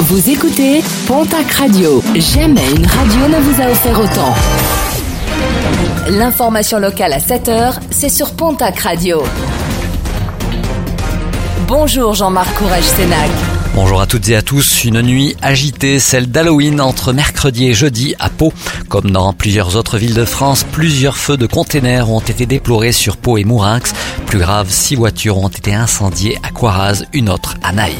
Vous écoutez Pontac Radio. Jamais une radio ne vous a offert autant. L'information locale à 7h, c'est sur Pontac Radio. Bonjour Jean-Marc Courage Sénac. Bonjour à toutes et à tous. Une nuit agitée, celle d'Halloween entre mercredi et jeudi à Pau. Comme dans plusieurs autres villes de France, plusieurs feux de containers ont été déplorés sur Pau et Mourinx. Plus grave, six voitures ont été incendiées à Coiraz, une autre à Naï.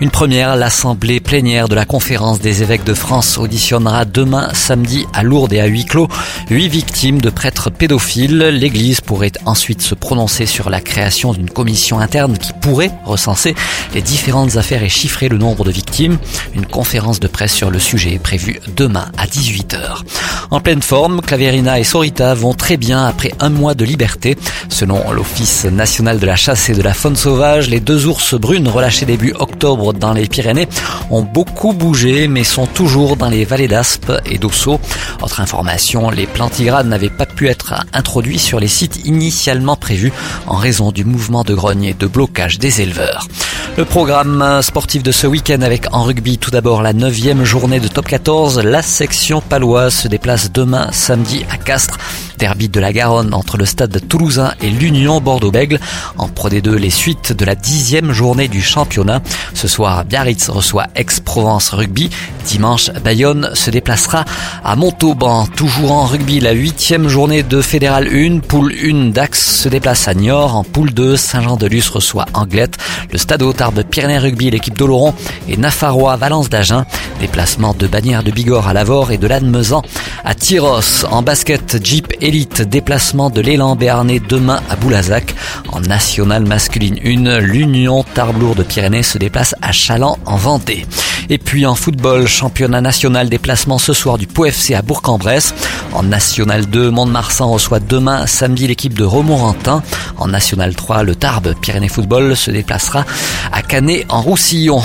Une première, l'Assemblée plénière de la Conférence des évêques de France auditionnera demain samedi à Lourdes et à huis clos huit victimes de prêtres pédophiles. L'Église pourrait ensuite se prononcer sur la création d'une commission interne qui pourrait recenser les différentes affaires et chiffrer le nombre de victimes. Une conférence de presse sur le sujet est prévue demain à 18h. En pleine forme, Claverina et Sorita vont très bien après un mois de liberté. Selon l'Office national de la chasse et de la faune sauvage, les deux ours brunes relâchées début octobre dans les Pyrénées ont beaucoup bougé mais sont toujours dans les vallées d'Aspe et d'Ossau. Autre information, les plantigrades n'avaient pas pu être introduits sur les sites initialement prévus en raison du mouvement de grogne et de blocage des éleveurs. Le programme sportif de ce week-end avec en rugby tout d'abord la neuvième journée de top 14. La section paloise se déplace demain samedi à Castres. Derby de la Garonne entre le stade toulousain et l'Union Bordeaux-Bègle. En Pro D2, les suites de la dixième journée du championnat. Ce soir, Biarritz reçoit Aix-Provence Rugby. Dimanche, Bayonne se déplacera à Montauban. Toujours en rugby, la huitième journée de Fédéral 1. Poule 1 Dax se déplace à Niort. En poule 2, Saint-Jean-de-Luz reçoit Anglette. Le stade Tarbes Pyrénées Rugby, l'équipe d'Oloron et Nafarois Valence d'Agen. Déplacement de Bagnères de Bigorre à Lavore et de Lannemezan à Tyros. En basket, Jeep Elite, déplacement de l'élan béarnais demain à Boulazac. En nationale masculine 1, l'Union Tarbes de Pyrénées se déplace à Chaland en Vendée. Et puis en football, championnat national déplacement ce soir du Pau FC à Bourg-en-Bresse. En National 2, Mont-de-Marsan reçoit demain samedi l'équipe de Romorantin. En National 3, le Tarbes Pyrénées Football se déplacera à Canet en Roussillon.